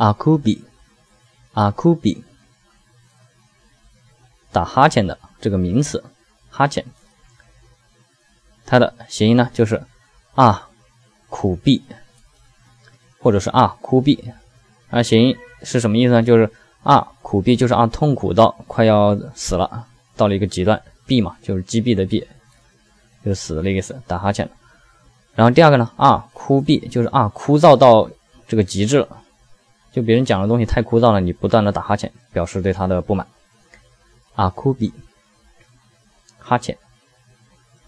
阿库比，阿库比，打哈欠的这个名词，哈欠，它的谐音呢就是啊苦逼，或者是啊哭逼，啊谐音是什么意思呢？就是啊苦逼，就是啊痛苦到快要死了，到了一个极端，毙嘛就是击毙的毙，就死的那个意思，打哈欠。然后第二个呢，啊枯毙就是啊枯燥到这个极致了。就别人讲的东西太枯燥了，你不断的打哈欠，表示对他的不满。啊，枯比，哈欠。